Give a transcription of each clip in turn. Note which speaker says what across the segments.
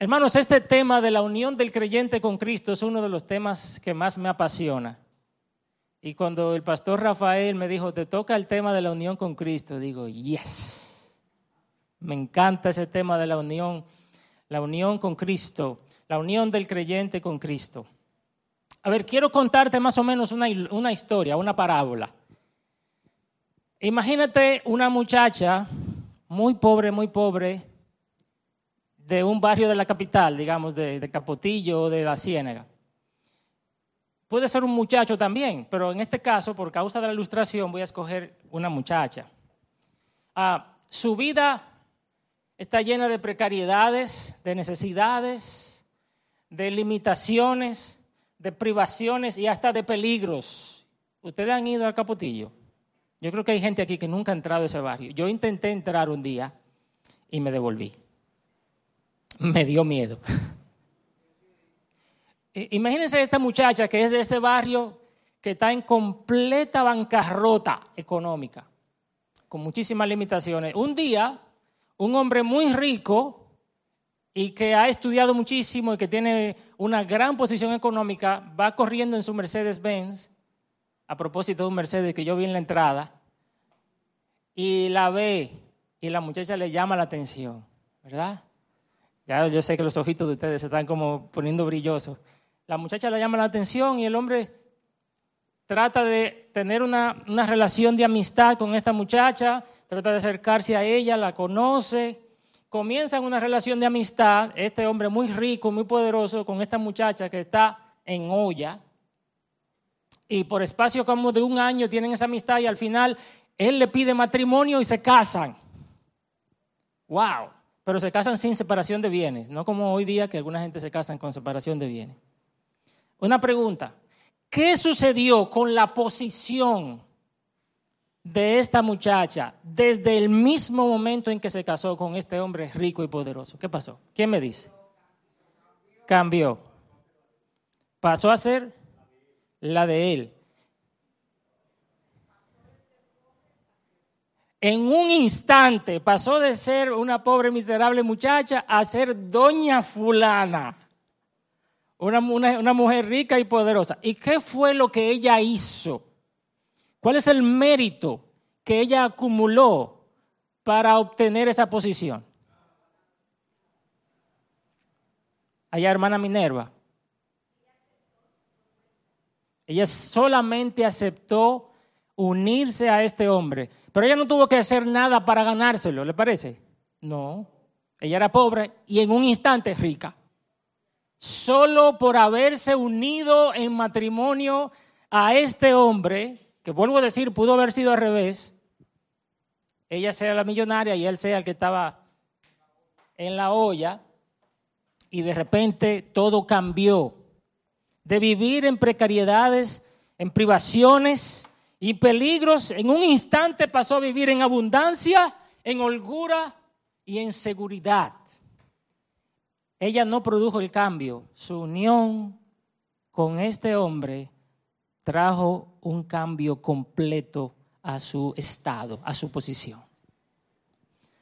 Speaker 1: Hermanos, este tema de la unión del creyente con Cristo es uno de los temas que más me apasiona. Y cuando el pastor Rafael me dijo, te toca el tema de la unión con Cristo, digo, yes. Me encanta ese tema de la unión, la unión con Cristo, la unión del creyente con Cristo. A ver, quiero contarte más o menos una, una historia, una parábola. Imagínate una muchacha muy pobre, muy pobre, de un barrio de la capital, digamos, de, de Capotillo o de la Ciénaga. Puede ser un muchacho también, pero en este caso, por causa de la ilustración, voy a escoger una muchacha. Ah, su vida está llena de precariedades, de necesidades, de limitaciones, de privaciones y hasta de peligros. ¿Ustedes han ido al Capotillo? Yo creo que hay gente aquí que nunca ha entrado a ese barrio. Yo intenté entrar un día y me devolví. Me dio miedo. Imagínense esta muchacha que es de este barrio que está en completa bancarrota económica, con muchísimas limitaciones. Un día, un hombre muy rico y que ha estudiado muchísimo y que tiene una gran posición económica, va corriendo en su Mercedes-Benz, a propósito de un Mercedes que yo vi en la entrada, y la ve y la muchacha le llama la atención, ¿verdad? Ya yo sé que los ojitos de ustedes se están como poniendo brillosos. La muchacha le llama la atención y el hombre trata de tener una, relación de amistad con esta muchacha, trata de acercarse a ella, la conoce, comienzan una relación de amistad, este hombre muy rico, muy poderoso, con esta muchacha que está en olla, y por espacio como de un año tienen esa amistad y al final él le pide matrimonio y se casan. ¡Wow! Pero se casan sin separación de bienes, no como hoy día que alguna gente se casan con separación de bienes. Una pregunta. ¿Qué sucedió con la posición de esta muchacha desde el mismo momento en que se casó con este hombre rico y poderoso? ¿Qué pasó? ¿Quién me dice? Cambió. Pasó a ser la de él. En un instante pasó de ser una pobre miserable muchacha a ser doña fulana. Una, mujer rica y poderosa. ¿Y qué fue lo que ella hizo? ¿Cuál es el mérito que ella acumuló para obtener esa posición? Allá, hermana Minerva. Ella solamente aceptó unirse a este hombre, pero ella no tuvo que hacer nada para ganárselo, ¿le parece? No, ella era pobre y en un instante rica solo por haberse unido en matrimonio a este hombre, que vuelvo a decir, pudo haber sido al revés, ella sea la millonaria y él sea el que estaba en la olla, y de repente todo cambió. De vivir en precariedades, en privaciones y peligros, en un instante pasó a vivir en abundancia, en holgura y en seguridad. Ella no produjo el cambio. Su unión con este hombre trajo un cambio completo a su estado, a su posición.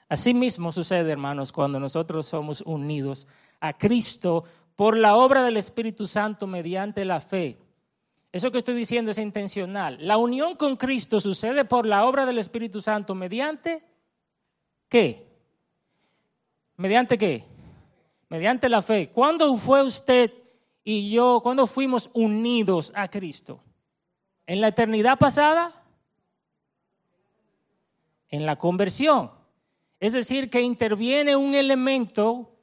Speaker 1: Asimismo sucede, hermanos, cuando nosotros somos unidos a Cristo por la obra del Espíritu Santo mediante la fe. Eso que estoy diciendo es intencional. La unión con Cristo sucede por la obra del Espíritu Santo mediante qué? ¿Mediante qué? mediante la fe. ¿Cuándo fue usted y yo, cuándo fuimos unidos a Cristo? ¿En la eternidad pasada? En la conversión. Es decir, que interviene un elemento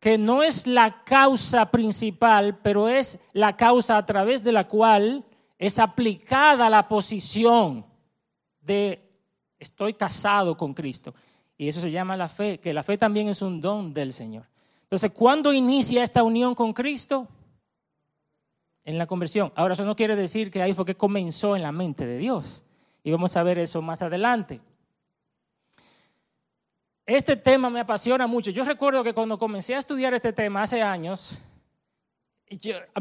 Speaker 1: que no es la causa principal, pero es la causa a través de la cual es aplicada la posición de estoy casado con Cristo. Y eso se llama la fe, que la fe también es un don del Señor. Entonces, ¿cuándo inicia esta unión con Cristo? En la conversión. Ahora, eso no quiere decir que ahí fue que comenzó en la mente de Dios. Y vamos a ver eso más adelante. Este tema me apasiona mucho. Yo recuerdo que cuando comencé a estudiar este tema hace años,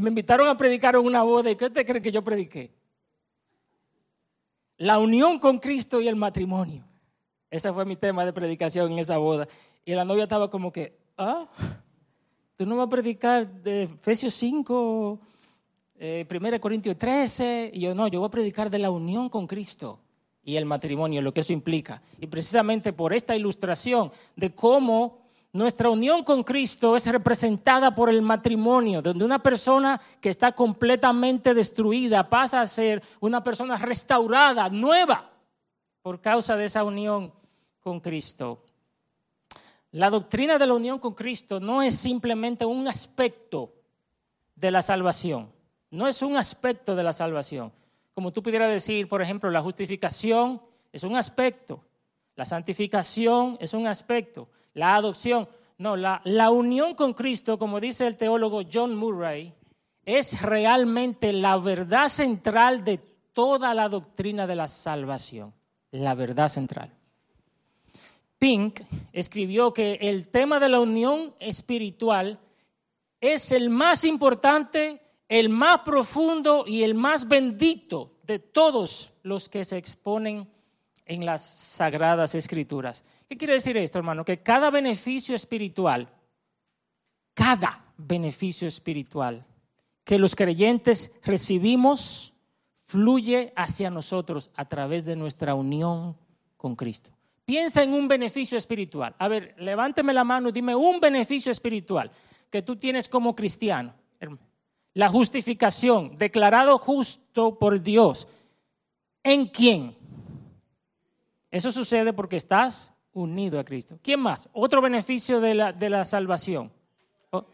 Speaker 1: me invitaron a predicar en una boda. ¿Y qué te creen que yo prediqué? La unión con Cristo y el matrimonio. Ese fue mi tema de predicación en esa boda. Y la novia estaba como que, ¿ah? Tú no vas a predicar de Efesios 5, eh, 1 Corintios 13. Y yo no, yo voy a predicar de la unión con Cristo y el matrimonio, lo que eso implica. Y precisamente por esta ilustración de cómo nuestra unión con Cristo es representada por el matrimonio, donde una persona que está completamente destruida pasa a ser una persona restaurada, nueva, por causa de esa unión con Cristo. La doctrina de la unión con Cristo no es simplemente un aspecto de la salvación, no es un aspecto de la salvación. Como tú pudieras decir, por ejemplo, la justificación es un aspecto, la santificación es un aspecto, la adopción. No, la, la unión con Cristo, como dice el teólogo John Murray, es realmente la verdad central de toda la doctrina de la salvación, la verdad central. Pink escribió que el tema de la unión espiritual es el más importante, el más profundo y el más bendito de todos los que se exponen en las sagradas escrituras. ¿Qué quiere decir esto, hermano? Que cada beneficio espiritual, cada beneficio espiritual que los creyentes recibimos, fluye hacia nosotros a través de nuestra unión con Cristo. Piensa en un beneficio espiritual. A ver, levánteme la mano y dime un beneficio espiritual que tú tienes como cristiano. La justificación, declarado justo por Dios. ¿En quién? Eso sucede porque estás unido a Cristo. ¿Quién más? Otro beneficio de la, de la salvación. Oh.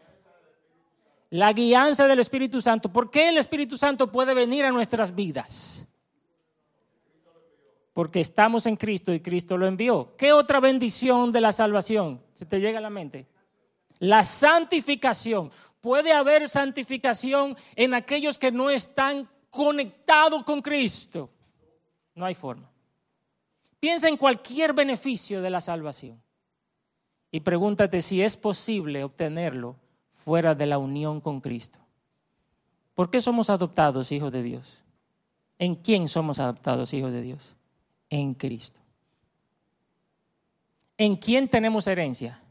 Speaker 1: La guianza del Espíritu Santo. ¿Por qué el Espíritu Santo puede venir a nuestras vidas? Porque estamos en Cristo y Cristo lo envió. ¿Qué otra bendición de la salvación se te llega a la mente? La santificación. Puede haber santificación en aquellos que no están conectados con Cristo. No hay forma. Piensa en cualquier beneficio de la salvación y pregúntate si es posible obtenerlo fuera de la unión con Cristo. ¿Por qué somos adoptados hijos de Dios? ¿En quién somos adoptados hijos de Dios? En Cristo. ¿En quién tenemos herencia?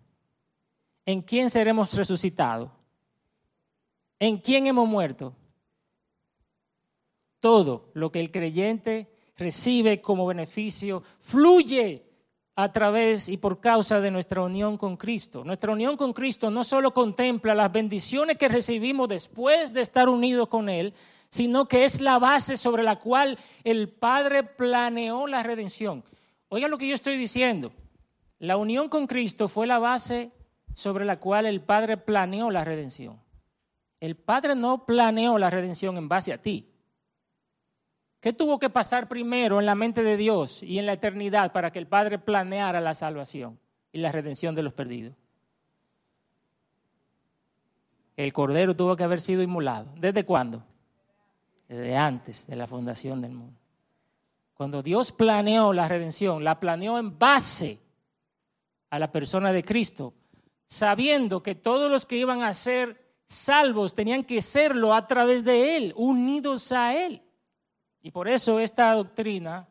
Speaker 1: ¿En quién seremos resucitados? ¿En quién hemos muerto? Todo lo que el creyente recibe como beneficio, fluye a través y por causa de nuestra unión con Cristo. Nuestra unión con Cristo no solo contempla las bendiciones que recibimos después de estar unidos con Él, sino que es la base sobre la cual el Padre planeó la redención. Oiga lo que yo estoy diciendo. La unión con Cristo fue la base sobre la cual el Padre planeó la redención. El Padre no planeó la redención en base a ti. ¿Qué tuvo que pasar primero en la mente de Dios y en la eternidad para que el Padre planeara la salvación y la redención de los perdidos? El Cordero tuvo que haber sido inmolado. ¿Desde cuándo? Desde antes de la fundación del mundo. Cuando Dios planeó la redención, la planeó en base a la persona de Cristo, sabiendo que todos los que iban a ser salvos tenían que serlo a través de Él, unidos a Él. Y por eso esta doctrina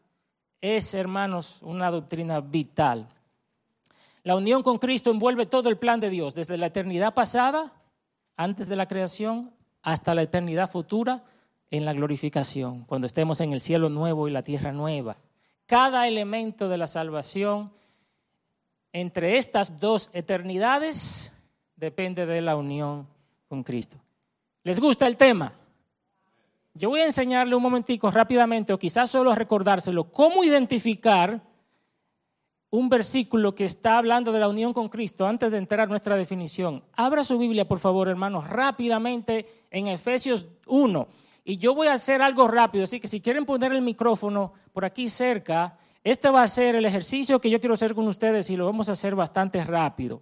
Speaker 1: es, hermanos, una doctrina vital. La unión con Cristo envuelve todo el plan de Dios, desde la eternidad pasada, antes de la creación, hasta la eternidad futura en la glorificación, cuando estemos en el cielo nuevo y la tierra nueva. Cada elemento de la salvación entre estas dos eternidades depende de la unión con Cristo. ¿Les gusta el tema? Yo voy a enseñarle un momentico rápidamente, o quizás solo recordárselo, cómo identificar un versículo que está hablando de la unión con Cristo antes de entrar a nuestra definición. Abra su Biblia, por favor, hermanos, rápidamente en Efesios 1. Y yo voy a hacer algo rápido, así que si quieren poner el micrófono por aquí cerca, este va a ser el ejercicio que yo quiero hacer con ustedes y lo vamos a hacer bastante rápido.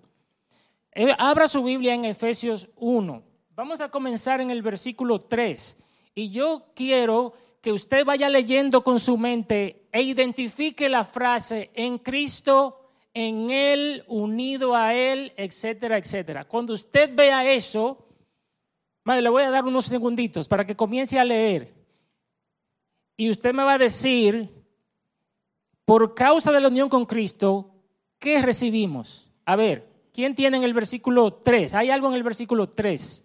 Speaker 1: Eh, abra su Biblia en Efesios 1. Vamos a comenzar en el versículo 3. Y yo quiero que usted vaya leyendo con su mente e identifique la frase en Cristo, en Él, unido a Él, etcétera, etcétera. Cuando usted vea eso, le voy a dar unos segunditos para que comience a leer. Y usted me va a decir, por causa de la unión con Cristo, ¿qué recibimos? A ver, ¿Quién tiene en el versículo 3? ¿Hay algo en el versículo 3?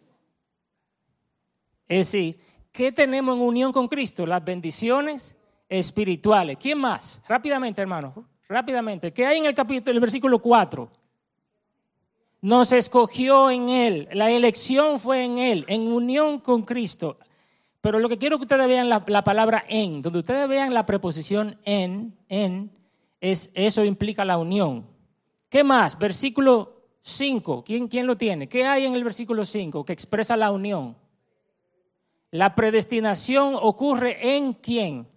Speaker 1: Es decir, ¿qué tenemos en unión con Cristo? Las bendiciones espirituales. ¿Quién más? Rápidamente, hermano. Rápidamente. ¿Qué hay en el capítulo, el versículo 4? Nos escogió en Él. La elección fue en Él, en unión con Cristo. Pero lo que quiero que ustedes vean la, la palabra en, donde ustedes vean la preposición en, en, es, eso implica la unión. ¿Qué más? Versículo 5. ¿Quién, ¿Quién lo tiene? ¿Qué hay en el versículo 5 que expresa la unión? La predestinación ocurre en quién?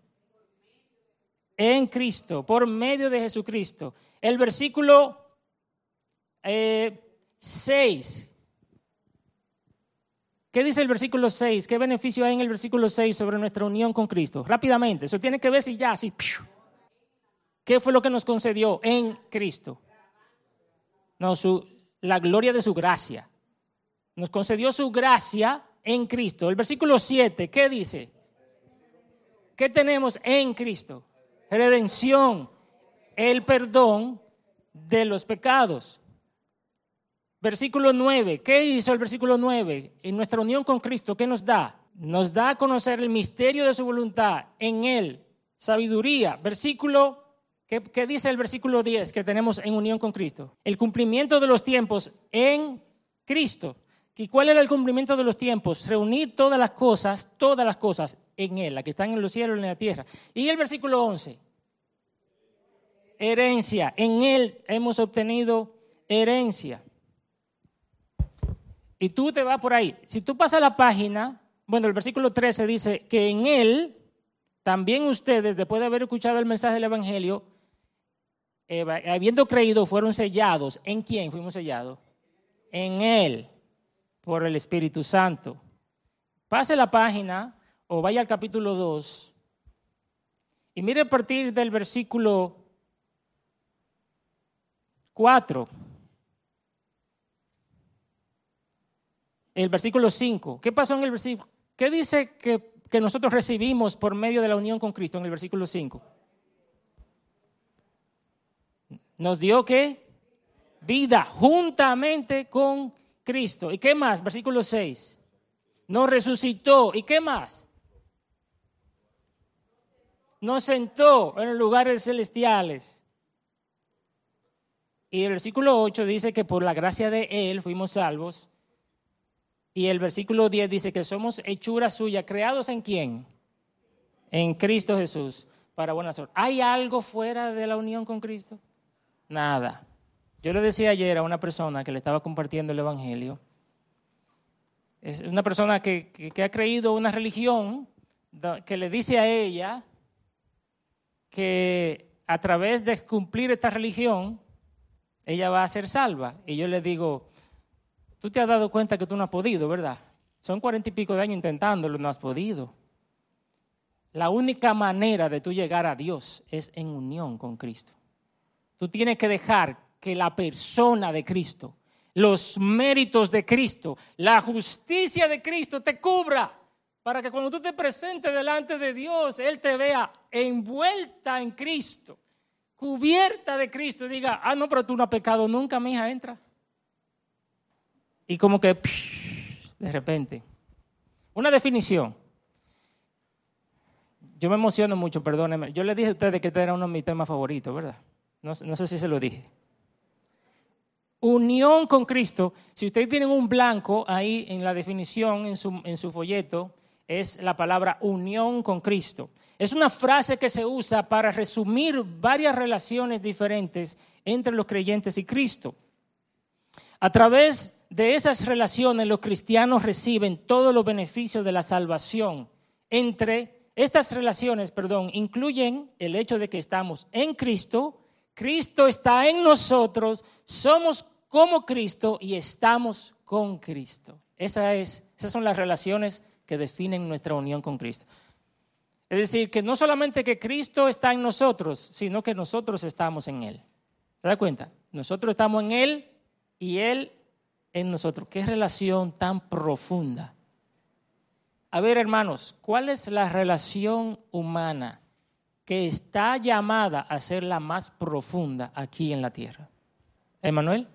Speaker 1: En Cristo, por medio de Jesucristo. El versículo 6. Eh, ¿Qué dice el versículo 6? ¿Qué beneficio hay en el versículo 6 sobre nuestra unión con Cristo? Rápidamente, eso tiene que ver si ya, así. ¿Qué fue lo que nos concedió en Cristo? No, su, la gloria de su gracia. Nos concedió su gracia en Cristo. El versículo 7, ¿qué dice? ¿Qué tenemos en Cristo? Redención, el perdón de los pecados. Versículo 9, ¿qué hizo el versículo 9? En nuestra unión con Cristo, ¿qué nos da? Nos da a conocer el misterio de su voluntad en Él, sabiduría. Versículo, ¿qué, ¿qué, dice el versículo 10 que tenemos en unión con Cristo? El cumplimiento de los tiempos en Cristo. ¿Y cuál era el cumplimiento de los tiempos? Reunir todas las cosas, todas las cosas en Él, las que están en los cielos y en la tierra. Y el versículo 11. Herencia. En Él hemos obtenido herencia. Y tú te vas por ahí. Si tú pasas la página, bueno, el versículo 13 dice que en Él, también ustedes, después de haber escuchado el mensaje del Evangelio, habiendo creído, fueron sellados. ¿En quién fuimos sellados? En Él por el Espíritu Santo. Pase la página o vaya al capítulo 2 y mire a partir del versículo 4. El versículo 5. ¿Qué pasó en el versículo? ¿Qué dice que, que nosotros recibimos por medio de la unión con Cristo en el versículo 5? Nos dio que vida juntamente con Cristo. ¿Y qué más? Versículo 6. Nos resucitó. ¿Y qué más? Nos sentó en los lugares celestiales. Y el versículo 8 dice que por la gracia de Él fuimos salvos. Y el versículo 10 dice que somos hechura suya, creados en quién? En Cristo Jesús, para buena suerte. ¿Hay algo fuera de la unión con Cristo? Nada. Yo le decía ayer a una persona que le estaba compartiendo el Evangelio, es una persona que, ha creído una religión que le dice a ella que a través de cumplir esta religión, ella va a ser salva. Y yo le digo, tú te has dado cuenta que tú no has podido, ¿verdad? Son cuarenta y pico de años intentándolo, no has podido. La única manera de tú llegar a Dios es en unión con Cristo. Tú tienes que dejar que la persona de Cristo, los méritos de Cristo, la justicia de Cristo te cubra para que cuando tú te presentes delante de Dios, Él te vea envuelta en Cristo, cubierta de Cristo y diga, ah, no, pero tú no has pecado nunca, mi hija, entra. Y como que, de repente, una definición. Yo me emociono mucho, perdónenme. Yo le dije a ustedes que este era uno de mis temas favoritos, ¿verdad? No, sé si se lo dije unión con Cristo, si ustedes tienen un blanco ahí en la definición, en su, en su folleto, es la palabra unión con Cristo. Es una frase que se usa para resumir varias relaciones diferentes entre los creyentes y Cristo. A través de esas relaciones los cristianos reciben todos los beneficios de la salvación. Entre estas relaciones, perdón, incluyen el hecho de que estamos en Cristo, Cristo está en nosotros, somos como Cristo y estamos con Cristo. Esa es, esas son las relaciones que definen nuestra unión con Cristo. Es decir, que no solamente que Cristo está en nosotros, sino que nosotros estamos en Él. ¿Se da cuenta? Nosotros estamos en Él y Él en nosotros. Qué relación tan profunda. A ver, hermanos, ¿cuál es la relación humana que está llamada a ser la más profunda aquí en la tierra. Emanuel.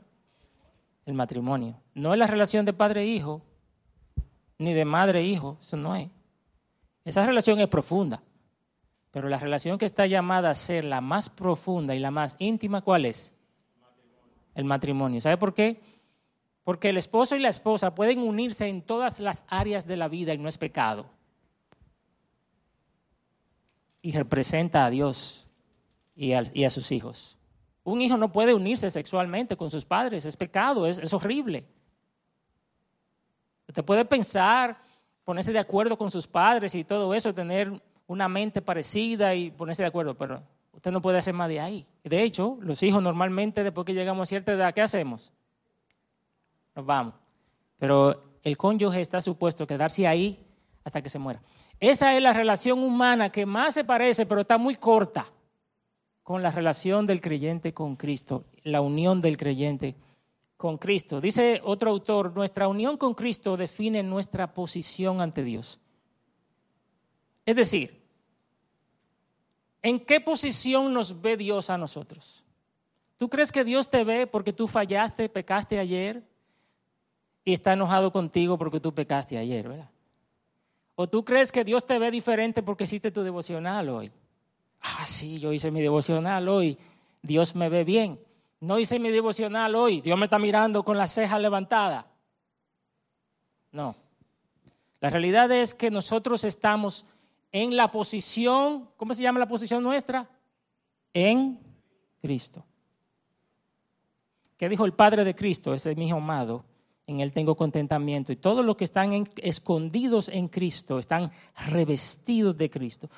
Speaker 1: el matrimonio. No es la relación de padre-hijo, e ni de madre-hijo, e eso no es. Esa relación es profunda, pero la relación que está llamada a ser la más profunda y la más íntima, ¿cuál es? El matrimonio. ¿Sabe por qué? Porque el esposo y la esposa pueden unirse en todas las áreas de la vida y no es pecado. Y representa a Dios y a, sus hijos. Un hijo no puede unirse sexualmente con sus padres, es pecado, es, es horrible. Usted puede pensar, ponerse de acuerdo con sus padres y todo eso, tener una mente parecida y ponerse de acuerdo, pero usted no puede hacer más de ahí. De hecho, los hijos normalmente después que llegamos a cierta edad, ¿qué hacemos? nos vamos. Pero el cónyuge está supuesto a quedarse ahí hasta que se muera. Esa es la relación humana que más se parece, pero está muy corta con la relación del creyente con Cristo, la unión del creyente con Cristo. Dice otro autor, nuestra unión con Cristo define nuestra posición ante Dios. Es decir, ¿en qué posición nos ve Dios a nosotros? ¿Tú crees que Dios te ve porque tú fallaste, pecaste ayer? y está enojado contigo porque tú pecaste ayer, ¿verdad? ¿O tú crees que Dios te ve diferente porque hiciste tu devocional hoy? Ah, sí, yo hice mi devocional hoy, Dios me ve bien. No hice mi devocional hoy, Dios me está mirando con la ceja levantada. No. La realidad es que nosotros estamos en la posición, ¿cómo se llama la posición nuestra? En Cristo. ¿Qué dijo el Padre de Cristo, ese mi amado? En Él tengo contentamiento. Y todos los que están escondidos en Cristo están revestidos de Cristo.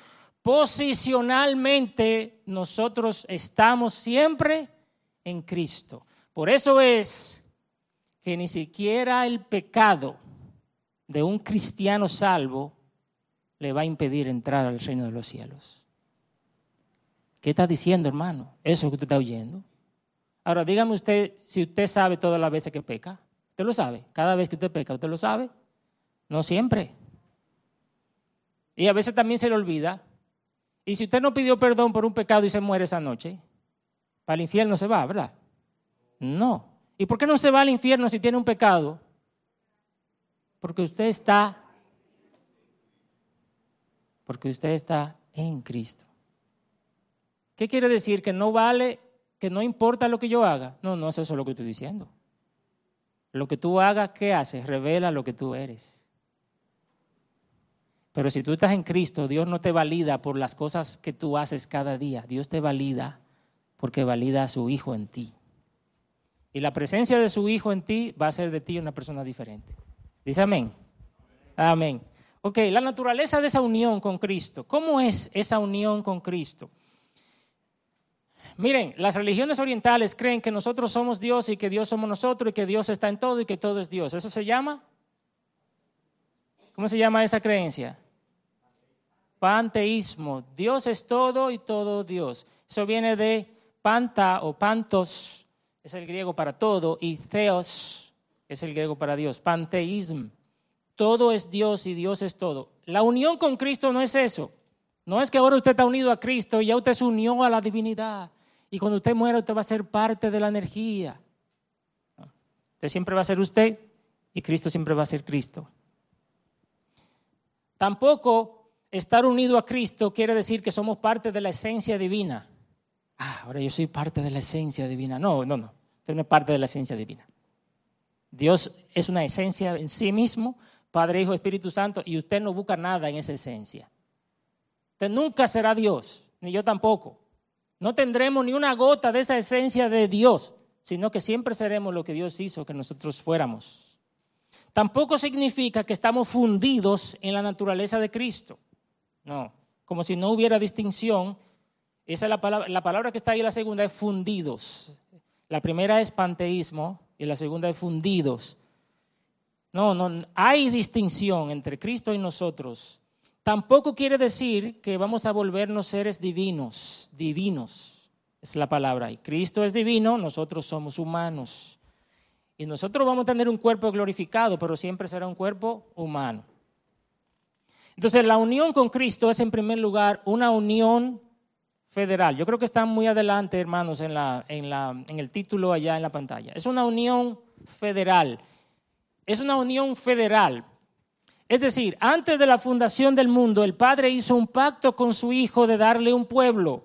Speaker 1: Posicionalmente nosotros estamos siempre en Cristo. Por eso es que ni siquiera el pecado de un cristiano salvo le va a impedir entrar al reino de los cielos. ¿Qué está diciendo, hermano? Eso que usted está oyendo. Ahora, dígame usted si usted sabe todas las veces que peca. Usted lo sabe. Cada vez que usted peca, usted lo sabe. No siempre. Y a veces también se le olvida. Y si usted no pidió perdón por un pecado y se muere esa noche, para el infierno se va, ¿verdad? No. ¿Y por qué no se va al infierno si tiene un pecado? Porque usted está porque usted está en Cristo. ¿Qué quiere decir? Que no vale, que no importa lo que yo haga. No, no es eso lo que estoy diciendo. Lo que tú hagas, ¿qué haces? Revela lo que tú eres. Pero si tú estás en Cristo, Dios no te valida por las cosas que tú haces cada día. Dios te valida porque valida a su Hijo en ti. Y la presencia de su Hijo en ti va a ser de ti una persona diferente. Dice amén. Amén. Ok, la naturaleza de esa unión con Cristo. ¿Cómo es esa unión con Cristo? Miren, las religiones orientales creen que nosotros somos Dios y que Dios somos nosotros y que Dios está en todo y que todo es Dios. ¿Eso se llama? ¿Cómo se llama esa creencia? Panteísmo. Dios es todo y todo Dios. Eso viene de panta o pantos, es el griego para todo, y theos es el griego para Dios. Panteísmo. Todo es Dios y Dios es todo. La unión con Cristo no es eso. No es que ahora usted está unido a Cristo y ya usted se unió a la divinidad. Y cuando usted muera, usted va a ser parte de la energía. Usted siempre va a ser usted y Cristo siempre va a ser Cristo. Tampoco estar unido a Cristo quiere decir que somos parte de la esencia divina. Ah, ahora yo soy parte de la esencia divina. No, no, no. Usted no es parte de la esencia divina. Dios es una esencia en sí mismo, Padre, Hijo, Espíritu Santo, y usted no busca nada en esa esencia. Usted nunca será Dios, ni yo tampoco. No tendremos ni una gota de esa esencia de Dios, sino que siempre seremos lo que Dios hizo que nosotros fuéramos. Tampoco significa que estamos fundidos en la naturaleza de Cristo. No, como si no hubiera distinción. Esa es la palabra, la palabra que está ahí, la segunda es fundidos. La primera es panteísmo y la segunda es fundidos. No, no, hay distinción entre Cristo y nosotros. Tampoco quiere decir que vamos a volvernos seres divinos, divinos, es la palabra. Y Cristo es divino, nosotros somos humanos. Y nosotros vamos a tener un cuerpo glorificado, pero siempre será un cuerpo humano. Entonces, la unión con Cristo es en primer lugar una unión federal. Yo creo que están muy adelante, hermanos, en, el título allá en la pantalla. Es una unión federal. Es una unión federal. Es decir, antes de la fundación del mundo, el Padre hizo un pacto con su Hijo de darle un pueblo,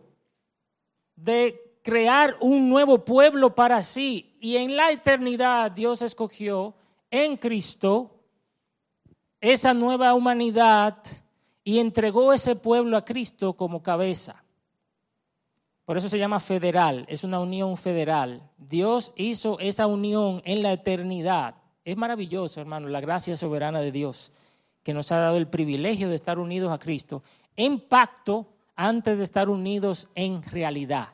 Speaker 1: de crear un nuevo pueblo para sí. Y en la eternidad Dios escogió en Cristo esa nueva humanidad y entregó ese pueblo a Cristo como cabeza. Por eso se llama federal, es una unión federal. Dios hizo esa unión en la eternidad. Es maravilloso, hermano, la gracia soberana de Dios que nos ha dado el privilegio de estar unidos a Cristo en pacto antes de estar unidos en realidad.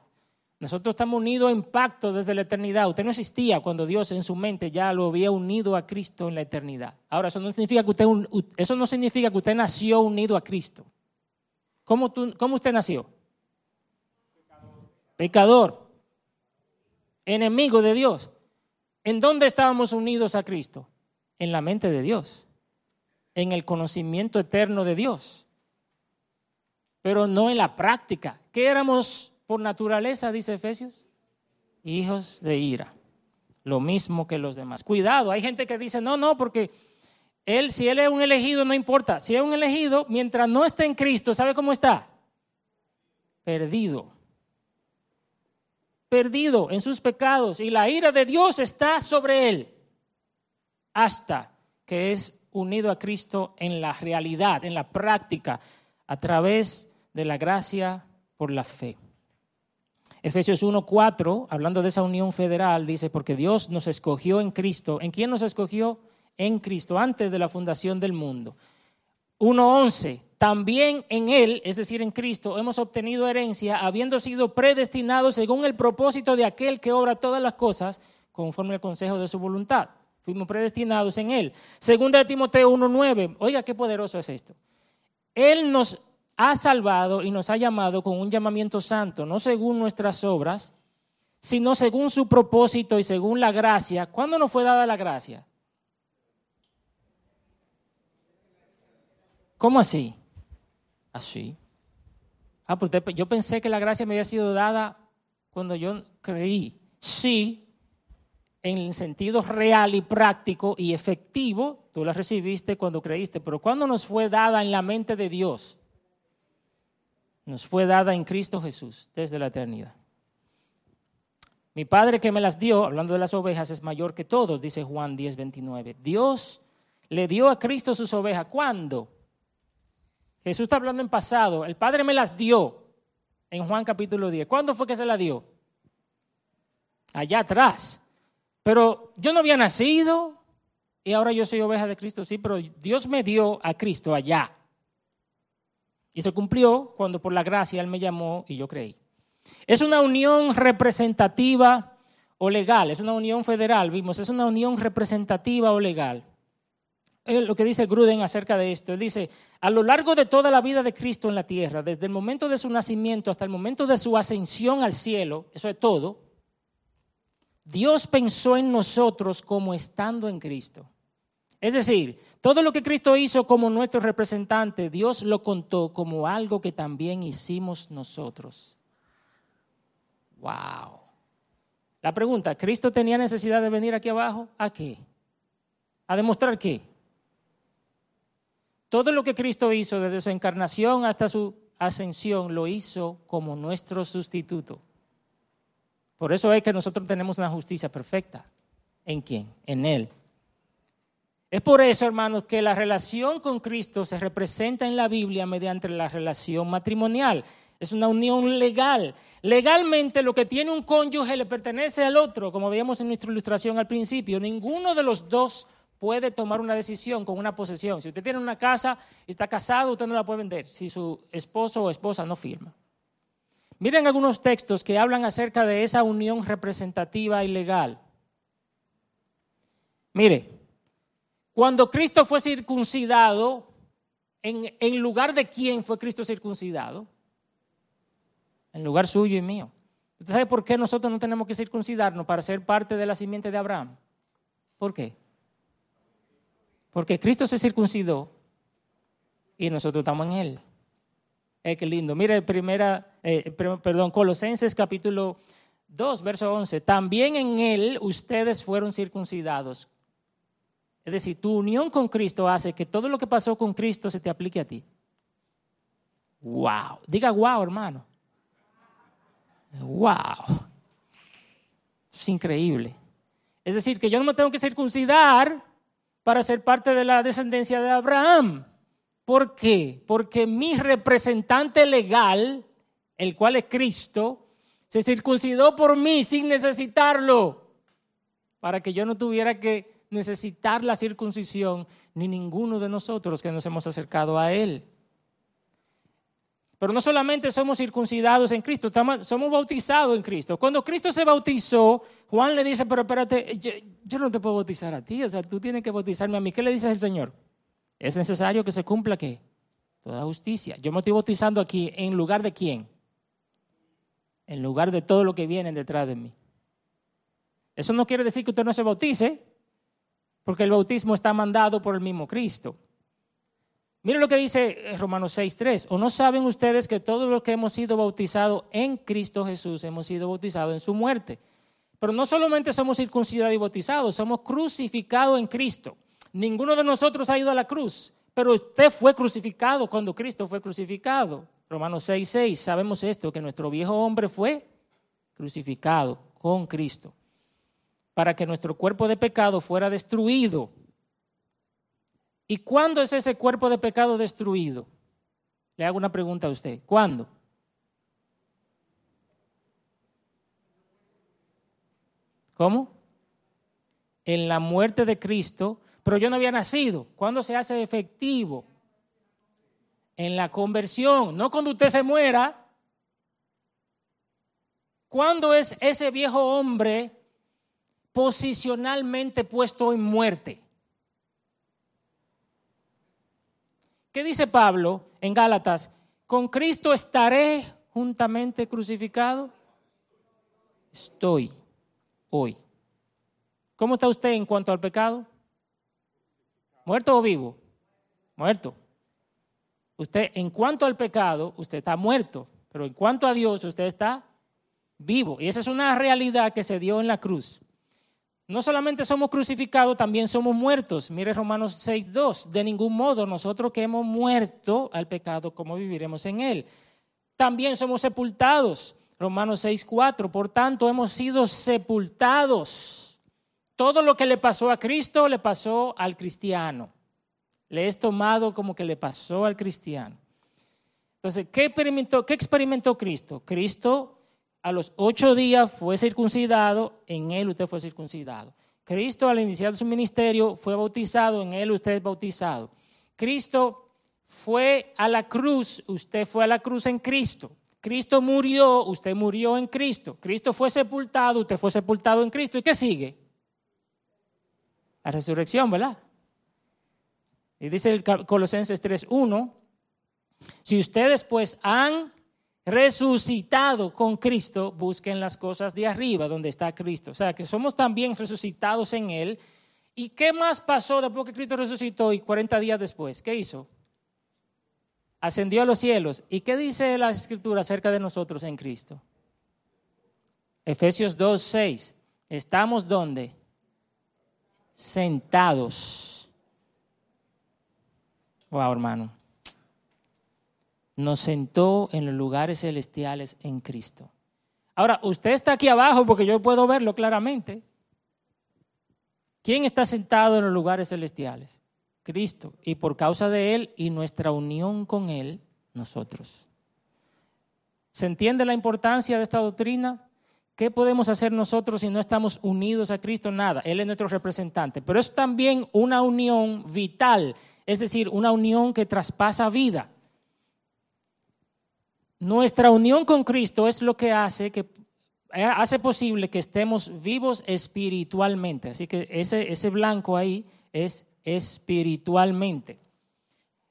Speaker 1: Nosotros estamos unidos en pacto desde la eternidad. Usted no existía cuando Dios en su mente ya lo había unido a Cristo en la eternidad. Ahora, eso no significa que usted, eso no significa que usted nació unido a Cristo. ¿Cómo, cómo usted nació? Pecador. Enemigo de Dios. ¿En dónde estábamos unidos a Cristo? En la mente de Dios en el conocimiento eterno de Dios, pero no en la práctica. ¿Qué éramos por naturaleza, dice Efesios? Hijos de ira, lo mismo que los demás. Cuidado, hay gente que dice, no, no, porque él, si él es un elegido, no importa. Si es un elegido, mientras no esté en Cristo, ¿sabe cómo está? Perdido. Perdido en sus pecados y la ira de Dios está sobre él hasta que es unido a Cristo en la realidad, en la práctica, a través de la gracia por la fe. Efesios 1:4, hablando de esa unión federal, dice, porque Dios nos escogió en Cristo. ¿En quién nos escogió? En Cristo, antes de la fundación del mundo. 1:11, también en Él, es decir, en Cristo, hemos obtenido herencia, habiendo sido predestinados según el propósito de aquel que obra todas las cosas conforme al consejo de su voluntad fuimos predestinados en Él. Segunda de Timoteo 1.9, oiga qué poderoso es esto. Él nos ha salvado y nos ha llamado con un llamamiento santo, no según nuestras obras, sino según su propósito y según la gracia. ¿Cuándo nos fue dada la gracia? ¿Cómo así? Así. Ah, pues yo pensé que la gracia me había sido dada cuando yo creí. Sí, en sentido real y práctico y efectivo, tú la recibiste cuando creíste, pero cuando nos fue dada en la mente de Dios, nos fue dada en Cristo Jesús desde la eternidad. Mi Padre que me las dio, hablando de las ovejas, es mayor que todos, dice Juan 10, 29. Dios le dio a Cristo sus ovejas. ¿Cuándo? Jesús está hablando en pasado. El Padre me las dio en Juan capítulo 10. ¿Cuándo fue que se las dio? Allá atrás. Pero yo no había nacido y ahora yo soy oveja de Cristo, sí, pero Dios me dio a Cristo allá. Y se cumplió cuando por la gracia Él me llamó y yo creí. Es una unión representativa o legal, es una unión federal, vimos, es una unión representativa o legal. Lo que dice Gruden acerca de esto, dice, a lo largo de toda la vida de Cristo en la tierra, desde el momento de su nacimiento hasta el momento de su ascensión al cielo, eso es todo, Dios pensó en nosotros como estando en Cristo. Es decir, todo lo que Cristo hizo como nuestro representante, Dios lo contó como algo que también hicimos nosotros. Wow. La pregunta, ¿Cristo tenía necesidad de venir aquí abajo? ¿A qué? ¿A demostrar qué? Todo lo que Cristo hizo desde su encarnación hasta su ascensión lo hizo como nuestro sustituto. Por eso es que nosotros tenemos una justicia perfecta. ¿En quién? En Él. Es por eso, hermanos, que la relación con Cristo se representa en la Biblia mediante la relación matrimonial. Es una unión legal. Legalmente lo que tiene un cónyuge le pertenece al otro, como veíamos en nuestra ilustración al principio. Ninguno de los dos puede tomar una decisión con una posesión. Si usted tiene una casa y está casado, usted no la puede vender si su esposo o esposa no firma. Miren algunos textos que hablan acerca de esa unión representativa y legal. Mire, cuando Cristo fue circuncidado, ¿en, lugar de quién fue Cristo circuncidado? En lugar suyo y mío. ¿Usted sabe por qué nosotros no tenemos que circuncidarnos para ser parte de la simiente de Abraham? ¿Por qué? Porque Cristo se circuncidó y nosotros estamos en Él. Eh, qué lindo. Mire, primera, eh, perdón, Colosenses capítulo 2, verso 11, también en Él ustedes fueron circuncidados. Es decir, tu unión con Cristo hace que todo lo que pasó con Cristo se te aplique a ti. Wow. Diga wow, hermano. Wow. Es increíble. Es decir, que yo no me tengo que circuncidar para ser parte de la descendencia de Abraham. ¿Por qué? Porque mi representante legal, el cual es Cristo, se circuncidó por mí sin necesitarlo, para que yo no tuviera que necesitar la circuncisión, ni ninguno de nosotros que nos hemos acercado a Él. Pero no solamente somos circuncidados en Cristo, somos bautizados en Cristo. Cuando Cristo se bautizó, Juan le dice, pero espérate, yo, no te puedo bautizar a ti, o sea, tú tienes que bautizarme a mí. ¿Qué le dice el Señor? Es necesario que se cumpla qué? Toda justicia. Yo me estoy bautizando aquí en lugar de quién? En lugar de todo lo que viene detrás de mí. Eso no quiere decir que usted no se bautice, porque el bautismo está mandado por el mismo Cristo. Miren lo que dice eh, Romanos 6.3. ¿O no saben ustedes que todos los que hemos sido bautizados en Cristo Jesús hemos sido bautizados en su muerte? Pero no solamente somos circuncidados y bautizados, somos crucificados en Cristo. Ninguno de nosotros ha ido a la cruz, pero usted fue crucificado cuando Cristo fue crucificado. Romanos 6.6. Sabemos esto, que nuestro viejo hombre fue crucificado con Cristo para que nuestro cuerpo de pecado fuera destruido ¿Y cuándo es ese cuerpo de pecado destruido? Le hago una pregunta a usted. ¿Cuándo? ¿Cómo? En la muerte de Cristo, pero yo no había nacido. ¿Cuándo se hace efectivo? En la conversión, no cuando usted se muera. ¿Cuándo es ese viejo hombre posicionalmente puesto en muerte? ¿Qué dice Pablo en Gálatas? ¿Con Cristo estaré juntamente crucificado? Estoy hoy. ¿Cómo está usted en cuanto al pecado? ¿Muerto o vivo? Muerto. Usted, en cuanto al pecado, usted está muerto, pero en cuanto a Dios, usted está vivo. Y esa es una realidad que se dio en la cruz. No solamente somos crucificados, también somos muertos. Mire Romanos 6.2. De ningún modo nosotros que hemos muerto al pecado, ¿cómo viviremos en él? También somos sepultados. Romanos 6.4. Por tanto, hemos sido sepultados. Todo lo que le pasó a Cristo le pasó al cristiano. Le es tomado como que le pasó al cristiano. Entonces, ¿qué experimentó, qué experimentó Cristo? Cristo a los ocho días fue circuncidado, en él usted fue circuncidado. Cristo al iniciar su ministerio fue bautizado, en él usted es bautizado. Cristo fue a la cruz, usted fue a la cruz en Cristo. Cristo murió, usted murió en Cristo. Cristo fue sepultado, usted fue sepultado en Cristo. ¿Y qué sigue? La resurrección, ¿verdad? Y dice el Colosenses 3.1, si ustedes pues han resucitado con Cristo, busquen las cosas de arriba donde está Cristo. O sea, que somos también resucitados en Él. ¿Y qué más pasó después que Cristo resucitó y 40 días después? ¿Qué hizo? Ascendió a los cielos. ¿Y qué dice la Escritura acerca de nosotros en Cristo? Efesios 2, 6. ¿Estamos donde? Sentados. Wow, hermano nos sentó en los lugares celestiales en Cristo. Ahora, usted está aquí abajo porque yo puedo verlo claramente. ¿Quién está sentado en los lugares celestiales? Cristo. Y por causa de Él y nuestra unión con Él, nosotros. ¿Se entiende la importancia de esta doctrina? ¿Qué podemos hacer nosotros si no estamos unidos a Cristo? Nada, Él es nuestro representante. Pero es también una unión vital, es decir, una unión que traspasa vida. Nuestra unión con Cristo es lo que hace que eh, hace posible que estemos vivos espiritualmente. Así que ese, ese blanco ahí es espiritualmente.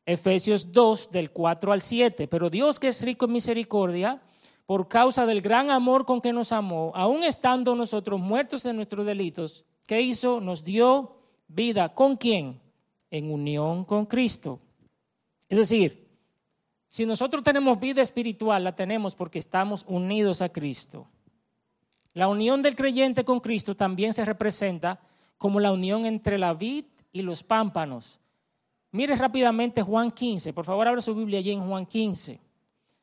Speaker 1: Efesios 2 del 4 al 7. Pero Dios que es rico en misericordia, por causa del gran amor con que nos amó, aun estando nosotros muertos en nuestros delitos, ¿qué hizo? Nos dio vida. ¿Con quién? En unión con Cristo. Es decir, si nosotros tenemos vida espiritual, la tenemos porque estamos unidos a Cristo. La unión del creyente con Cristo también se representa como la unión entre la vid y los pámpanos. Mire rápidamente Juan 15, por favor abra su Biblia allí en Juan 15.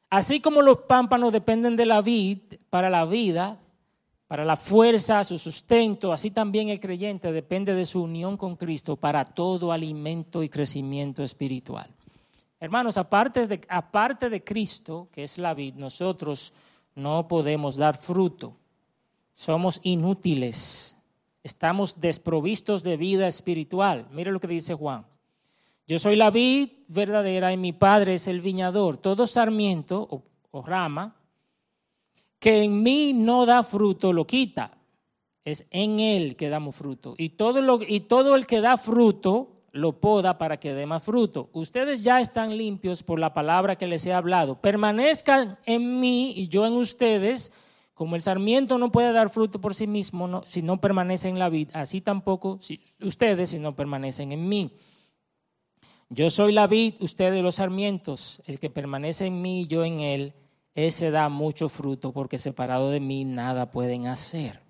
Speaker 1: Así como los pámpanos dependen de la vid para la vida, para la fuerza, su sustento, así también el creyente depende de su unión con Cristo para todo alimento y crecimiento espiritual. Hermanos, aparte de, de Cristo, que es la vid, nosotros no podemos dar fruto. Somos inútiles. Estamos desprovistos de vida espiritual. Mire lo que dice Juan. Yo soy la vid verdadera y mi padre es el viñador. Todo sarmiento o, o rama que en mí no da fruto lo quita. Es en él que damos fruto. Y todo, lo, todo el que da fruto lo poda para que dé más fruto. Ustedes ya están limpios por la palabra que les he hablado. Permanezcan en mí y yo en ustedes. Como el sarmiento no puede dar fruto por sí mismo si no permanece en la vid, así tampoco ustedes si no permanecen en mí. Yo soy la vid, ustedes los sarmientos. El que permanece en mí y yo en él, ese da mucho fruto, porque separado de mí nada pueden hacer.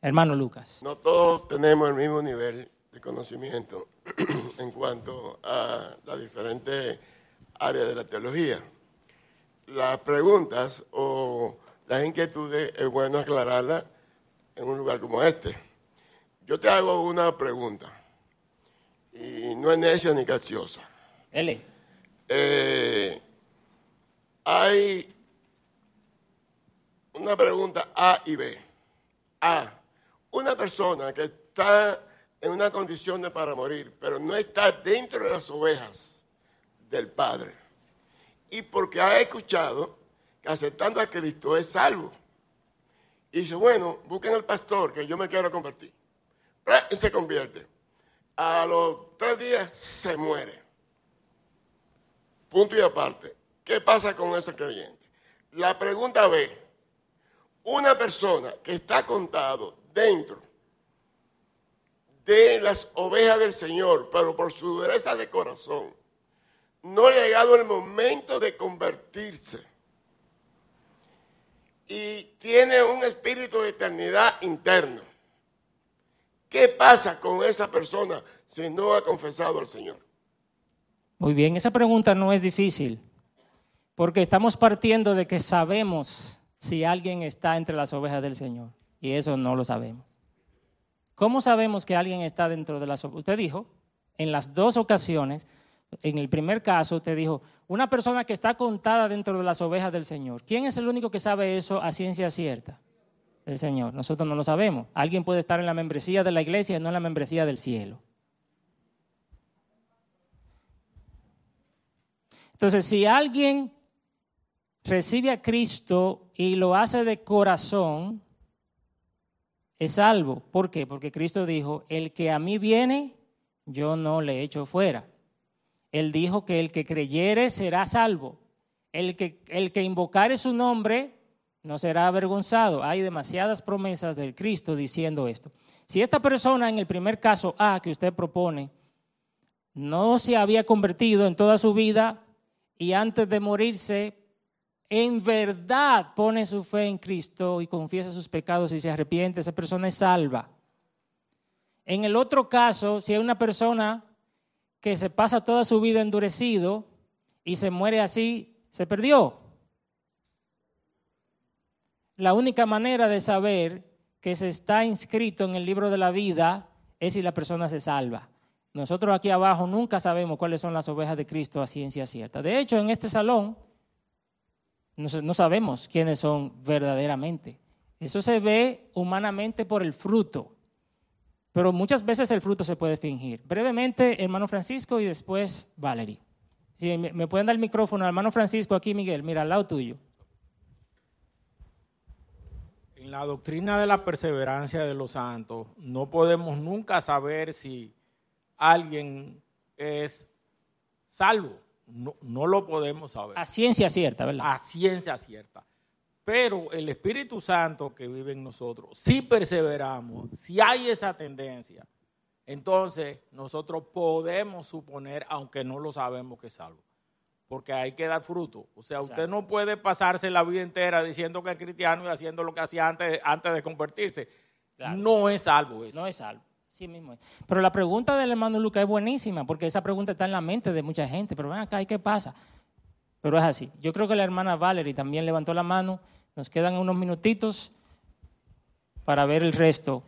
Speaker 1: Hermano Lucas.
Speaker 2: No todos tenemos el mismo nivel de conocimiento en cuanto a las diferentes áreas de la teología. Las preguntas o las inquietudes es bueno aclararlas en un lugar como este. Yo te hago una pregunta y no es necia ni capciosa.
Speaker 1: L.
Speaker 2: Eh, hay una pregunta A y B. A, una persona que está en una condición de para morir, pero no está dentro de las ovejas del Padre. Y porque ha escuchado que aceptando a Cristo es salvo. Y dice, bueno, busquen al pastor que yo me quiero convertir. Y se convierte. A los tres días se muere. Punto y aparte. ¿Qué pasa con ese creyente? La pregunta B, una persona que está contado dentro de las ovejas del Señor, pero por su dureza de corazón, no le ha llegado el momento de convertirse. Y tiene un espíritu de eternidad interno. ¿Qué pasa con esa persona si no ha confesado al Señor?
Speaker 1: Muy bien, esa pregunta no es difícil, porque estamos partiendo de que sabemos si alguien está entre las ovejas del Señor, y eso no lo sabemos. ¿Cómo sabemos que alguien está dentro de las ovejas? Usted dijo, en las dos ocasiones, en el primer caso, usted dijo, una persona que está contada dentro de las ovejas del Señor. ¿Quién es el único que sabe eso a ciencia cierta? El Señor. Nosotros no lo sabemos. Alguien puede estar en la membresía de la iglesia y no en la membresía del cielo. Entonces, si alguien recibe a Cristo y lo hace de corazón, es salvo. ¿Por qué? Porque Cristo dijo, el que a mí viene, yo no le echo fuera. Él dijo que el que creyere será salvo. El que, el que invocare su nombre no será avergonzado. Hay demasiadas promesas del Cristo diciendo esto. Si esta persona en el primer caso A que usted propone no se había convertido en toda su vida y antes de morirse en verdad pone su fe en Cristo y confiesa sus pecados y se arrepiente, esa persona es salva. En el otro caso, si hay una persona que se pasa toda su vida endurecido y se muere así, se perdió. La única manera de saber que se está inscrito en el libro de la vida es si la persona se salva. Nosotros aquí abajo nunca sabemos cuáles son las ovejas de Cristo a ciencia cierta. De hecho, en este salón no, sabemos quiénes son verdaderamente. Eso se ve humanamente por el fruto, pero muchas veces el fruto se puede fingir. Brevemente, hermano Francisco y después Valerie. Si me, pueden dar el micrófono, hermano Francisco, aquí Miguel, mira, al lado tuyo.
Speaker 3: En la doctrina de la perseverancia de los santos, no podemos nunca saber si alguien es salvo no, lo podemos saber.
Speaker 1: A ciencia cierta, ¿verdad?
Speaker 3: A ciencia cierta. Pero el Espíritu Santo que vive en nosotros, si perseveramos, si hay esa tendencia, entonces nosotros podemos suponer, aunque no lo sabemos, que es salvo. porque hay que dar fruto. O sea, usted no puede pasarse la vida entera diciendo que es cristiano y haciendo lo que hacía antes, antes de convertirse.
Speaker 1: Claro.
Speaker 3: No es salvo eso.
Speaker 1: No es salvo. Sí mismo es. Pero la pregunta del hermano Lucas es buenísima, porque esa pregunta está en la mente de mucha gente. Pero ven acá, ¿y qué pasa? Pero es así. Yo creo que la hermana Valerie también levantó la mano. Nos quedan unos minutitos para ver el resto.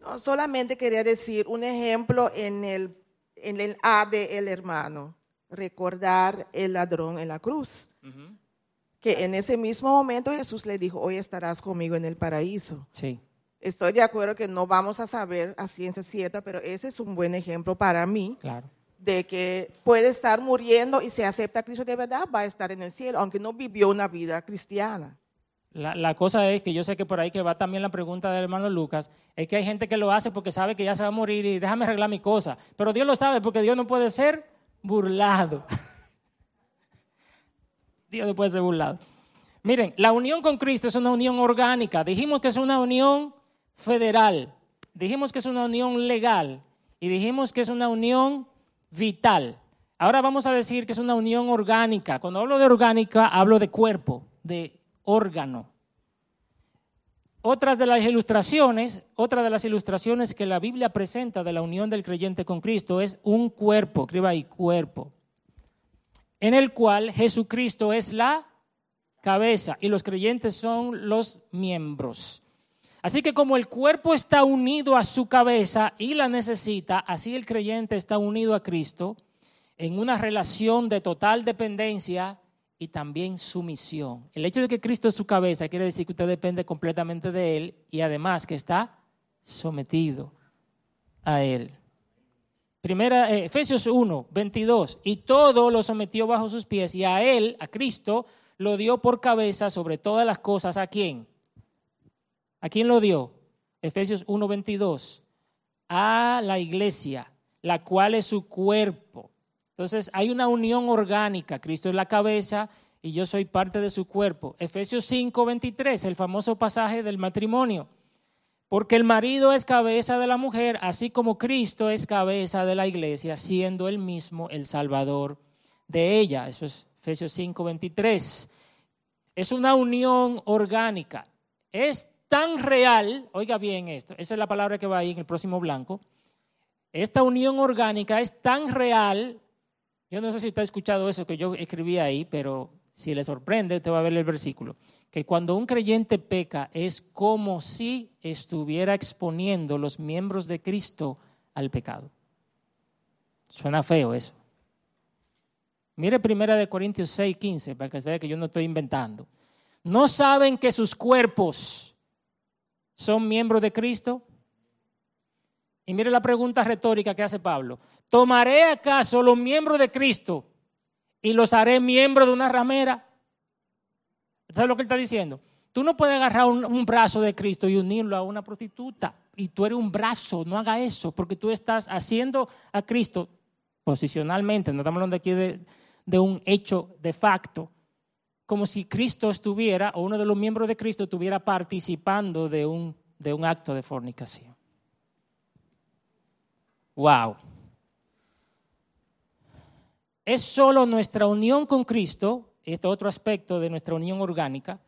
Speaker 4: No, solamente quería decir un ejemplo en el, en el A de el hermano, recordar el ladrón en la cruz, que en ese mismo momento Jesús le dijo, hoy estarás conmigo en el paraíso.
Speaker 1: Sí,
Speaker 4: Estoy de acuerdo que no vamos a saber a ciencia cierta, pero ese es un buen ejemplo para mí
Speaker 1: claro.
Speaker 4: de que puede estar muriendo y si acepta a Cristo de verdad va a estar en el cielo, aunque no vivió una vida cristiana.
Speaker 1: La, la cosa es que yo sé que por ahí que va también la pregunta del hermano Lucas, es que hay gente que lo hace porque sabe que ya se va a morir y déjame arreglar mi cosa. Pero Dios lo sabe porque Dios no puede ser burlado. Dios puede ser burlado. Miren, la unión con Cristo es una unión orgánica. Dijimos que es una unión federal. Dijimos que es una unión legal. Y dijimos que es una unión vital. Ahora vamos a decir que es una unión orgánica. Cuando hablo de orgánica, hablo de cuerpo, de órgano. Otras de las ilustraciones, otra de las ilustraciones que la Biblia presenta de la unión del creyente con Cristo es un cuerpo, escriba ahí, cuerpo, en el cual Jesucristo es la cabeza y los creyentes son los miembros. Así que como el cuerpo está unido a su cabeza y la necesita, así el creyente está unido a Cristo en una relación de total dependencia y también sumisión. El hecho de que Cristo es su cabeza quiere decir que usted depende completamente de Él y además que está sometido a Él. Primera, eh, Efesios 1, 22. Y todo lo sometió bajo sus pies y a Él, a Cristo, lo dio por cabeza sobre todas las cosas. ¿A quién? ¿A quién lo dio? Efesios 1, 22. A la iglesia, la cual es su cuerpo. Entonces hay una unión orgánica. Cristo es la cabeza y yo soy parte de su cuerpo. Efesios 5, 23, el famoso pasaje del matrimonio. Porque el marido es cabeza de la mujer, así como Cristo es cabeza de la iglesia, siendo él mismo el Salvador de ella. Eso es Efesios 5, 23. Es una unión orgánica. Es tan real, oiga bien esto, esa es la palabra que va ahí en el próximo blanco. Esta unión orgánica es tan real, yo no sé si usted ha escuchado eso que yo escribí ahí, pero si le sorprende, usted va a ver el versículo, que cuando un creyente peca es como si estuviera exponiendo los miembros de Cristo al pecado. Suena feo eso. Mire primera de Corintios 6, 15, para que vea que yo no estoy inventando. ¿No saben que sus cuerpos son miembros de Cristo? Y mire la pregunta retórica que hace Pablo. ¿Tomaré acaso los miembros de Cristo y los haré miembros de una ramera? ¿Sabes lo que él está diciendo? Tú no puedes agarrar un, un, brazo de Cristo y unirlo a una prostituta. Y tú eres un brazo, no haga eso, porque tú estás haciendo a Cristo posicionalmente, no estamos hablando aquí de, de un hecho de facto, como si Cristo estuviera, o uno de los miembros de Cristo estuviera participando de un, de un acto de fornicación. Wow. Es solo nuestra unión con Cristo, este otro aspecto de nuestra unión orgánica,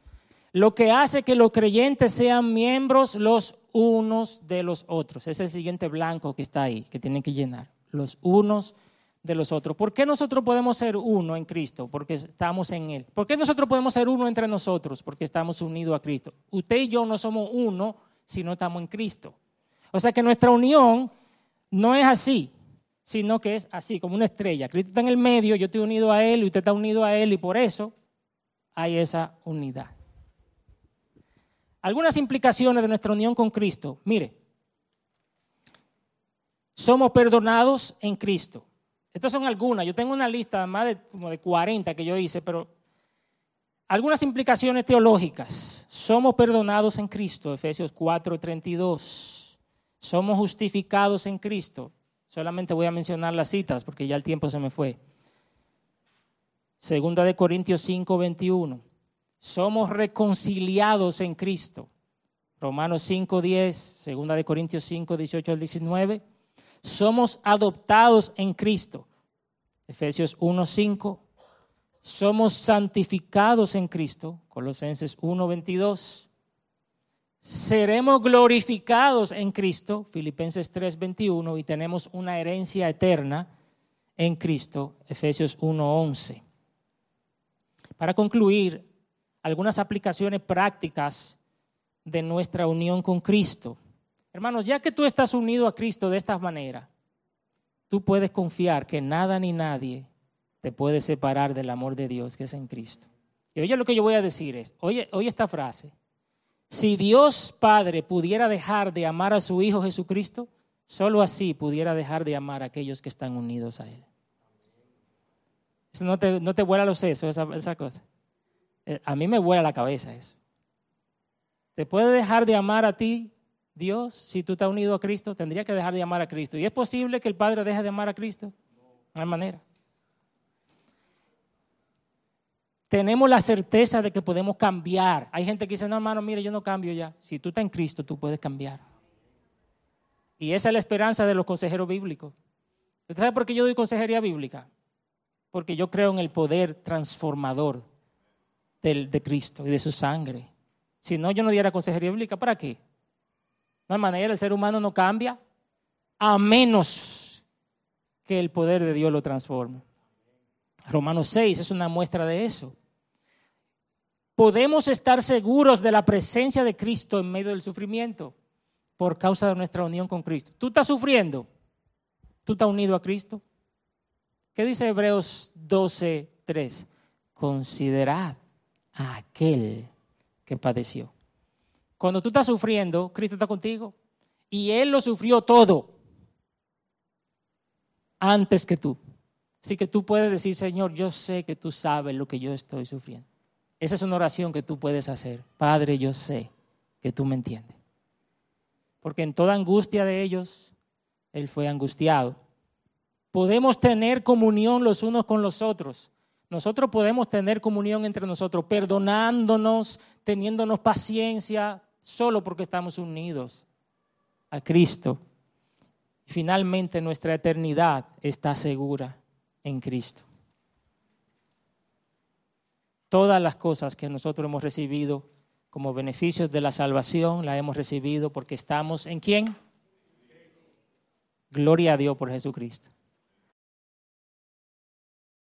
Speaker 1: lo que hace que los creyentes sean miembros los unos de los otros. Es el siguiente blanco que está ahí, que tienen que llenar. Los unos de los otros. ¿Por qué nosotros podemos ser uno en Cristo? Porque estamos en Él. ¿Por qué nosotros podemos ser uno entre nosotros? Porque estamos unidos a Cristo. Usted y yo no somos uno si no estamos en Cristo. O sea que nuestra unión no es así, sino que es así, como una estrella. Cristo está en el medio, yo estoy unido a Él y usted está unido a Él y por eso hay esa unidad. Algunas implicaciones de nuestra unión con Cristo. Mire, somos perdonados en Cristo. Estas son algunas. Yo tengo una lista más de como de 40 que yo hice, pero algunas implicaciones teológicas. Somos perdonados en Cristo, Efesios 4:32. Somos justificados en Cristo. Solamente voy a mencionar las citas porque ya el tiempo se me fue. Segunda de Corintios 5:21. Somos reconciliados en Cristo. Romanos 5:10, Segunda de Corintios 5, 18 al 19. Somos adoptados en Cristo. Efesios 1.5. Somos santificados en Cristo. Colosenses 1.22. Seremos glorificados en Cristo. Filipenses 3.21. Y tenemos una herencia eterna en Cristo. Efesios 1.11. Para concluir, algunas aplicaciones prácticas de nuestra unión con Cristo. Hermanos, ya que tú estás unido a Cristo de esta manera, tú puedes confiar que nada ni nadie te puede separar del amor de Dios que es en Cristo. Y oye lo que yo voy a decir es, oye, oye esta frase, si Dios Padre pudiera dejar de amar a su Hijo Jesucristo, solo así pudiera dejar de amar a aquellos que están unidos a Él. Eso no te, no te vuela los sesos, esa, cosa. Eh, a mí me vuela la cabeza eso. ¿Te puede dejar de amar a ti Dios si tú estás unido a Cristo? Tendría que dejar de amar a Cristo. ¿Y es posible que el Padre deje de amar a Cristo? No hay manera. Tenemos la certeza de que podemos cambiar. Hay gente que dice, no, hermano, mire, yo no cambio ya. Si tú estás en Cristo, tú puedes cambiar. Y esa es la esperanza de los consejeros bíblicos. ¿Usted sabe por qué yo doy consejería bíblica? Porque yo creo en el poder transformador de Cristo y de su sangre. Si no, yo no diera consejería bíblica. ¿Para qué? No hay manera, el ser humano no cambia a menos que el poder de Dios lo transforme. Romanos 6 es una muestra de eso. Podemos estar seguros de la presencia de Cristo en medio del sufrimiento por causa de nuestra unión con Cristo. ¿Tú estás sufriendo? ¿Tú estás unido a Cristo? ¿Qué dice Hebreos 12, 3? Considerad a aquel que padeció. Cuando tú estás sufriendo, Cristo está contigo. Y Él lo sufrió todo antes que tú. Así que tú puedes decir, Señor, yo sé que tú sabes lo que yo estoy sufriendo. Esa es una oración que tú puedes hacer. Padre, yo sé que tú me entiendes. Porque en toda angustia de ellos, Él fue angustiado. Podemos tener comunión los unos con los otros nosotros podemos tener comunión entre nosotros, perdonándonos, teniéndonos paciencia, solo porque estamos unidos a Cristo. Finalmente nuestra eternidad está segura en Cristo. Todas las cosas que nosotros hemos recibido como beneficios de la salvación, la hemos recibido porque estamos en quién? Gloria a Dios por Jesucristo.